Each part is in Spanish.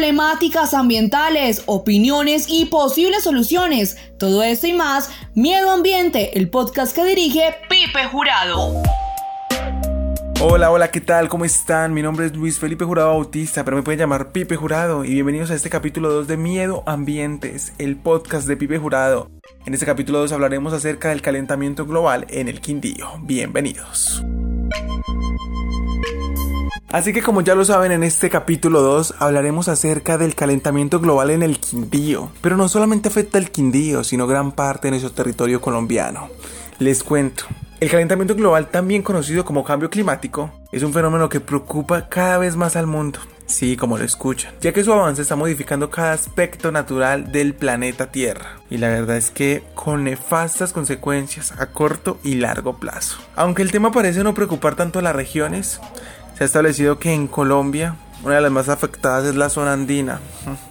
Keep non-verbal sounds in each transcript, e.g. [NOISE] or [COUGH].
problemáticas ambientales, opiniones y posibles soluciones. Todo esto y más, Miedo Ambiente, el podcast que dirige Pipe Jurado. Hola, hola, ¿qué tal? ¿Cómo están? Mi nombre es Luis Felipe Jurado Bautista, pero me pueden llamar Pipe Jurado y bienvenidos a este capítulo 2 de Miedo Ambientes, el podcast de Pipe Jurado. En este capítulo 2 hablaremos acerca del calentamiento global en el Quindío. Bienvenidos. Así que como ya lo saben, en este capítulo 2 hablaremos acerca del calentamiento global en el Quindío. Pero no solamente afecta al Quindío, sino gran parte de nuestro territorio colombiano. Les cuento. El calentamiento global, también conocido como cambio climático, es un fenómeno que preocupa cada vez más al mundo. Sí, como lo escuchan, ya que su avance está modificando cada aspecto natural del planeta Tierra. Y la verdad es que con nefastas consecuencias a corto y largo plazo. Aunque el tema parece no preocupar tanto a las regiones, se ha establecido que en Colombia una de las más afectadas es la zona andina,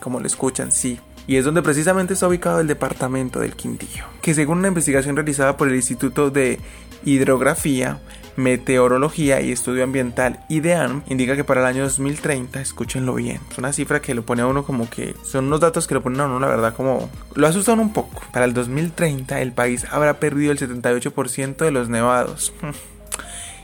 como lo escuchan, sí, y es donde precisamente está ubicado el departamento del Quindío, que según una investigación realizada por el Instituto de Hidrografía, Meteorología y Estudio Ambiental IDEAM indica que para el año 2030, escúchenlo bien, es una cifra que lo pone a uno como que son unos datos que lo ponen a uno la verdad como lo asustan un poco. Para el 2030 el país habrá perdido el 78% de los nevados. [LAUGHS]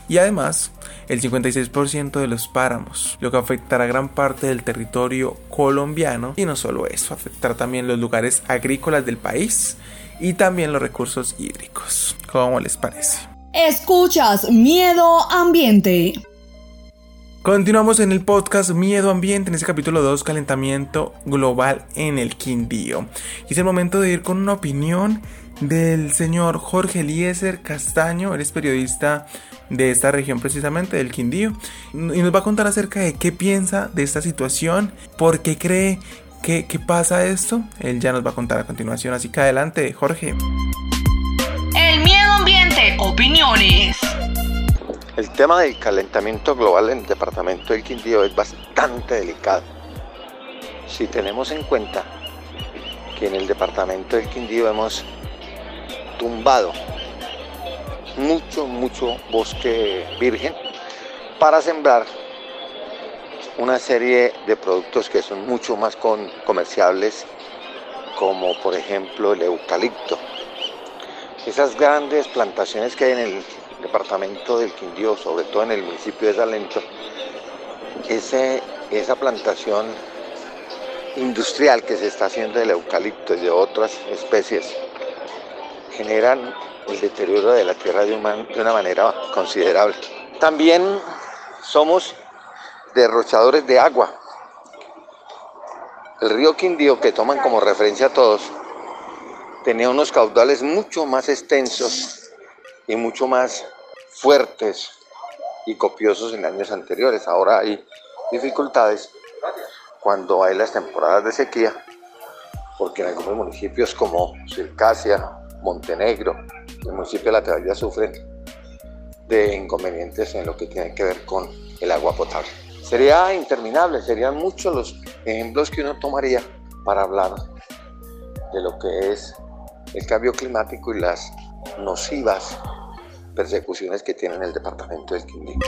Y además, el 56% de los páramos, lo que afectará gran parte del territorio colombiano. Y no solo eso, afectará también los lugares agrícolas del país y también los recursos hídricos. ¿Cómo les parece? Escuchas Miedo Ambiente. Continuamos en el podcast Miedo Ambiente, en este capítulo 2, calentamiento global en el Quindío. Y es el momento de ir con una opinión del señor Jorge Eliezer Castaño, eres periodista de esta región precisamente, del Quindío, y nos va a contar acerca de qué piensa de esta situación, por qué cree que, pasa esto. Él ya nos va a contar a continuación, así que adelante, Jorge. El miedo ambiente, opiniones. El tema del calentamiento global en el departamento del Quindío es bastante delicado. Si tenemos en cuenta que en el departamento del Quindío hemos tumbado mucho, mucho bosque virgen para sembrar una serie de productos que son mucho más comerciables, como por ejemplo el eucalipto. Esas grandes plantaciones que hay en el departamento del Quindío, sobre todo en el municipio de Salento, ese, esa plantación industrial que se está haciendo del eucalipto y de otras especies generan el deterioro de la tierra de una, manera considerable. También somos derrochadores de agua. El río Quindío, que toman como referencia a todos, tenía unos caudales mucho más extensos y mucho más fuertes y copiosos en años anteriores. Ahora hay dificultades cuando hay las temporadas de sequía, porque en algunos municipios como Circasia, Montenegro, el municipio de La Tebaida sufren de inconvenientes en lo que tiene que ver con el agua potable. Sería interminable, serían muchos los ejemplos que uno tomaría para hablar de lo que es el cambio climático y las nocivas persecuciones que tiene el departamento del Quindío.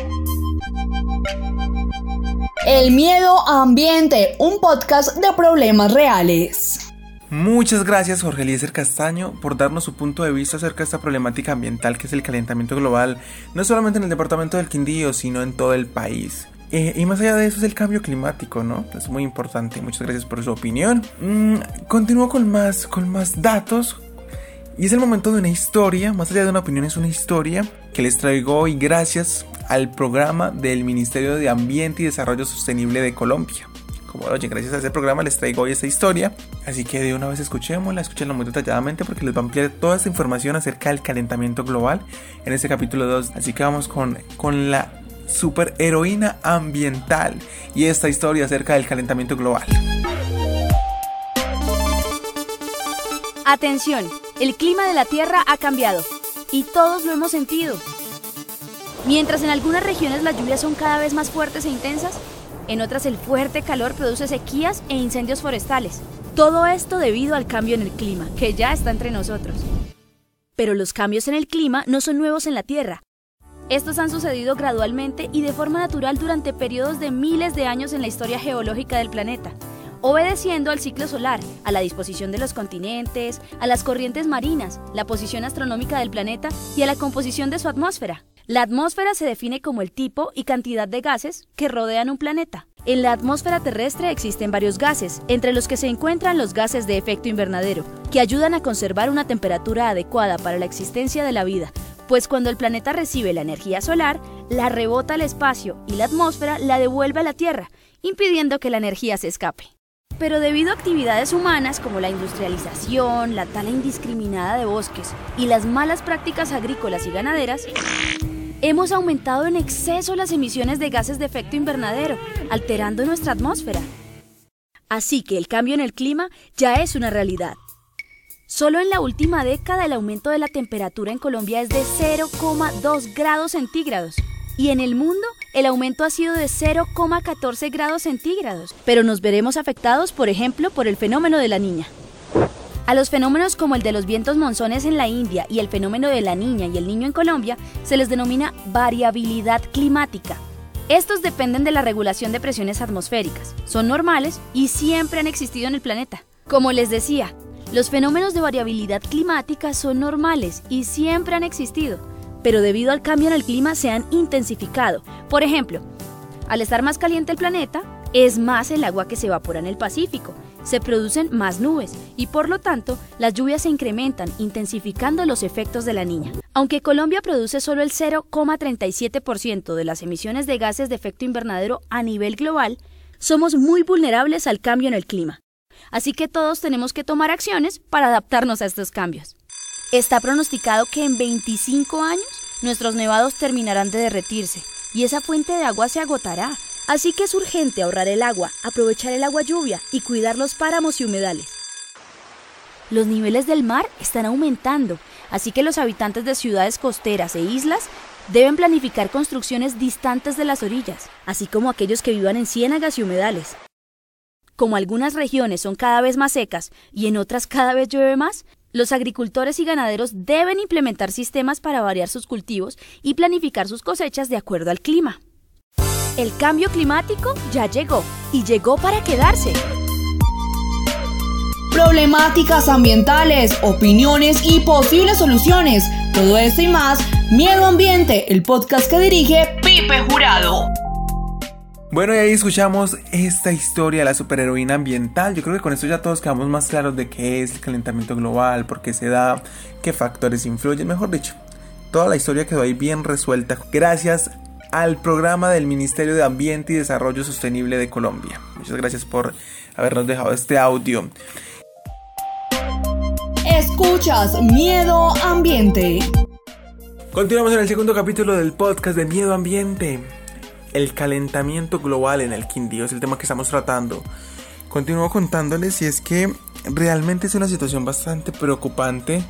El miedo ambiente, un podcast de problemas reales. Muchas gracias Jorge Eliezer Castaño por darnos su punto de vista acerca de esta problemática ambiental que es el calentamiento global, no solamente en el departamento del Quindío, sino en todo el país. Eh, y más allá de eso es el cambio climático, ¿no? Es muy importante. Muchas gracias por su opinión. Mm, continúo con más, con más datos. Y es el momento de una historia, más allá de una opinión, es una historia que les traigo hoy gracias al programa del Ministerio de Ambiente y Desarrollo Sostenible de Colombia como oye, gracias a ese programa les traigo hoy esta historia. Así que de una vez escuchémosla, escúchenla muy detalladamente porque les va a ampliar toda esta información acerca del calentamiento global en este capítulo 2. Así que vamos con, con la super heroína ambiental y esta historia acerca del calentamiento global. Atención, el clima de la Tierra ha cambiado y todos lo hemos sentido. Mientras en algunas regiones las lluvias son cada vez más fuertes e intensas, en otras el fuerte calor produce sequías e incendios forestales. Todo esto debido al cambio en el clima, que ya está entre nosotros. Pero los cambios en el clima no son nuevos en la Tierra. Estos han sucedido gradualmente y de forma natural durante periodos de miles de años en la historia geológica del planeta. obedeciendo al ciclo solar, a la disposición de los continentes, a las corrientes marinas, la posición astronómica del planeta y a la composición de su atmósfera. La atmósfera se define como el tipo y cantidad de gases que rodean un planeta. En la atmósfera terrestre existen varios gases, entre los que se encuentran los gases de efecto invernadero, que ayudan a conservar una temperatura adecuada para la existencia de la vida, pues cuando el planeta recibe la energía solar, la rebota al espacio y la atmósfera la devuelve a la Tierra, impidiendo que la energía se escape. Pero debido a actividades humanas como la industrialización, la tala indiscriminada de bosques y las malas prácticas agrícolas y ganaderas, Hemos aumentado en exceso las emisiones de gases de efecto invernadero, alterando nuestra atmósfera. Así que el cambio en el clima ya es una realidad. Solo en la última década el aumento de la temperatura en Colombia es de 0,2 grados centígrados y en el mundo el aumento ha sido de 0,14 grados centígrados. Pero nos veremos afectados, por ejemplo, por el fenómeno de la niña. A los fenómenos como el de los vientos monzones en la India y el fenómeno de la niña y el niño en Colombia se les denomina variabilidad climática. Estos dependen de la regulación de presiones atmosféricas, son normales y siempre han existido en el planeta. Como les decía, los fenómenos de variabilidad climática son normales y siempre han existido, pero debido al cambio en el clima se han intensificado. Por ejemplo, al estar más caliente el planeta, es más el agua que se evapora en el Pacífico, se producen más nubes y por lo tanto las lluvias se incrementan, intensificando los efectos de la niña. Aunque Colombia produce solo el 0,37% de las emisiones de gases de efecto invernadero a nivel global, somos muy vulnerables al cambio en el clima. Así que todos tenemos que tomar acciones para adaptarnos a estos cambios. Está pronosticado que en 25 años nuestros nevados terminarán de derretirse y esa fuente de agua se agotará, Así que es urgente ahorrar el agua, aprovechar el agua lluvia y cuidar los páramos y humedales. Los niveles del mar están aumentando, así que los habitantes de ciudades costeras e islas deben planificar construcciones distantes de las orillas, así como aquellos que vivan en ciénagas y humedales. Como algunas regiones son cada vez más secas y en otras cada vez llueve más, los agricultores y ganaderos deben implementar sistemas para variar sus cultivos y planificar sus cosechas de acuerdo al clima. El cambio climático ya llegó y llegó para quedarse. Problemáticas ambientales, opiniones y posibles soluciones. Todo esto y más, Miedo Ambiente, el podcast que dirige Pipe Jurado. Bueno, y ahí escuchamos esta historia de la superheroína ambiental. Yo creo que con esto ya todos quedamos más claros de qué es el calentamiento global, por qué se da, qué factores influyen, mejor dicho. Toda la historia quedó ahí bien resuelta gracias al programa del Ministerio de Ambiente y Desarrollo Sostenible de Colombia. Muchas gracias por habernos dejado este audio. Escuchas Miedo Ambiente. Continuamos en el segundo capítulo del podcast de Miedo Ambiente. El calentamiento global en el Quindío es el tema que estamos tratando. Continúo contándoles si es que realmente es una situación bastante preocupante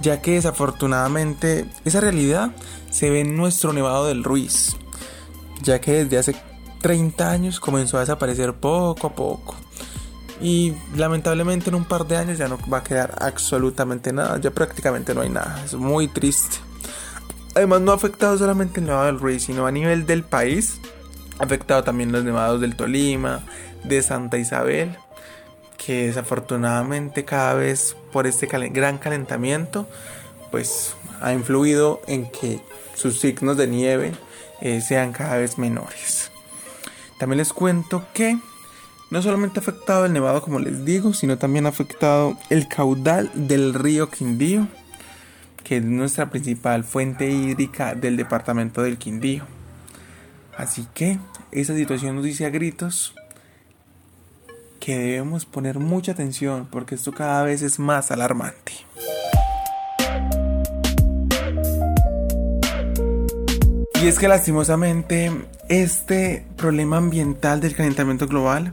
ya que desafortunadamente esa realidad se ve en nuestro Nevado del Ruiz, ya que desde hace 30 años comenzó a desaparecer poco a poco. Y lamentablemente en un par de años ya no va a quedar absolutamente nada, ya prácticamente no hay nada, es muy triste. Además no ha afectado solamente el Nevado del Ruiz, sino a nivel del país, ha afectado también los nevados del Tolima, de Santa Isabel, que desafortunadamente cada vez por este gran calentamiento pues ha influido en que sus signos de nieve eh, sean cada vez menores. También les cuento que no solamente ha afectado el nevado como les digo, sino también ha afectado el caudal del río Quindío, que es nuestra principal fuente hídrica del departamento del Quindío. Así que esa situación nos dice a gritos que debemos poner mucha atención porque esto cada vez es más alarmante. Y es que lastimosamente este problema ambiental del calentamiento global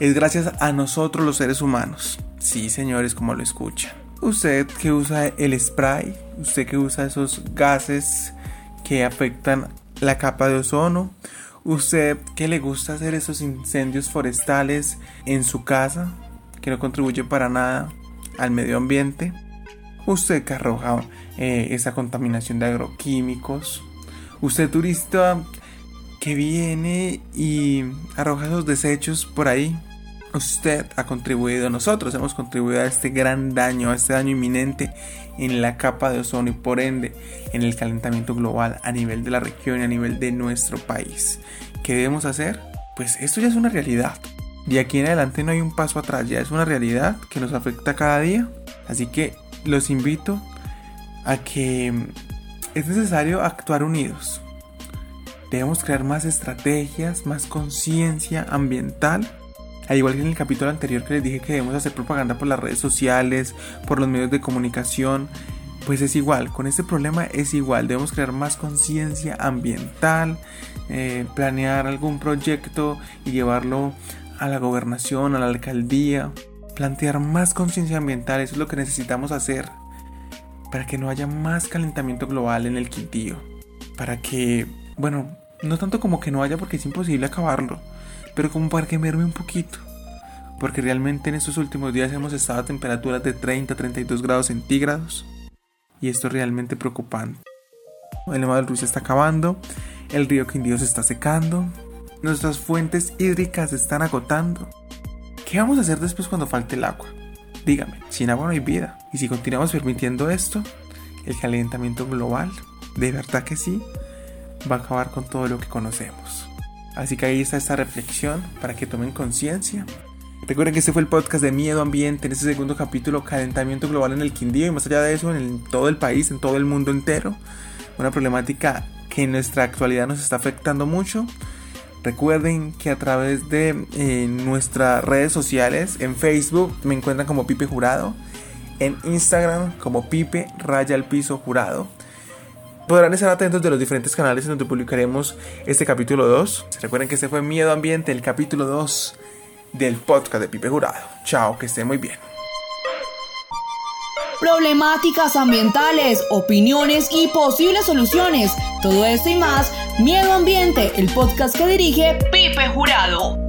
es gracias a nosotros los seres humanos. Sí, señores, como lo escuchan. Usted que usa el spray, usted que usa esos gases que afectan la capa de ozono, Usted que le gusta hacer esos incendios forestales en su casa, que no contribuye para nada al medio ambiente. Usted que arroja eh, esa contaminación de agroquímicos. Usted turista que viene y arroja esos desechos por ahí, usted ha contribuido, nosotros hemos contribuido a este gran daño, a este daño inminente en la capa de ozono y por ende en el calentamiento global a nivel de la región y a nivel de nuestro país. ¿Qué debemos hacer? Pues esto ya es una realidad. De aquí en adelante no hay un paso atrás, ya es una realidad que nos afecta cada día. Así que los invito a que es necesario actuar unidos. Debemos crear más estrategias, más conciencia ambiental. Al igual que en el capítulo anterior que les dije que debemos hacer propaganda por las redes sociales, por los medios de comunicación, pues es igual, con este problema es igual, debemos crear más conciencia ambiental, eh, planear algún proyecto y llevarlo a la gobernación, a la alcaldía, plantear más conciencia ambiental, eso es lo que necesitamos hacer para que no haya más calentamiento global en el Quintío, para que, bueno, no tanto como que no haya porque es imposible acabarlo, pero como para que merme un poquito. Porque realmente en estos últimos días hemos estado a temperaturas de 30 32 grados centígrados. Y esto es realmente preocupante. El lema del se está acabando, el río Quindío se está secando, nuestras fuentes hídricas se están agotando. ¿Qué vamos a hacer después cuando falte el agua? Dígame, sin agua no hay vida. Y si continuamos permitiendo esto, el calentamiento global, de verdad que sí, va a acabar con todo lo que conocemos. Así que ahí está esta reflexión para que tomen conciencia. Recuerden que este fue el podcast de Miedo Ambiente en este segundo capítulo, calentamiento global en el Quindío y más allá de eso en todo el país, en todo el mundo entero. Una problemática que en nuestra actualidad nos está afectando mucho. Recuerden que a través de eh, nuestras redes sociales, en Facebook me encuentran como Pipe Jurado, en Instagram como Pipe Raya al Piso Jurado podrán estar atentos de los diferentes canales en donde publicaremos este capítulo 2. Recuerden que este fue Miedo Ambiente, el capítulo 2 del podcast de Pipe Jurado. Chao, que esté muy bien. Problemáticas ambientales, opiniones y posibles soluciones. Todo esto y más, Miedo Ambiente, el podcast que dirige Pipe Jurado.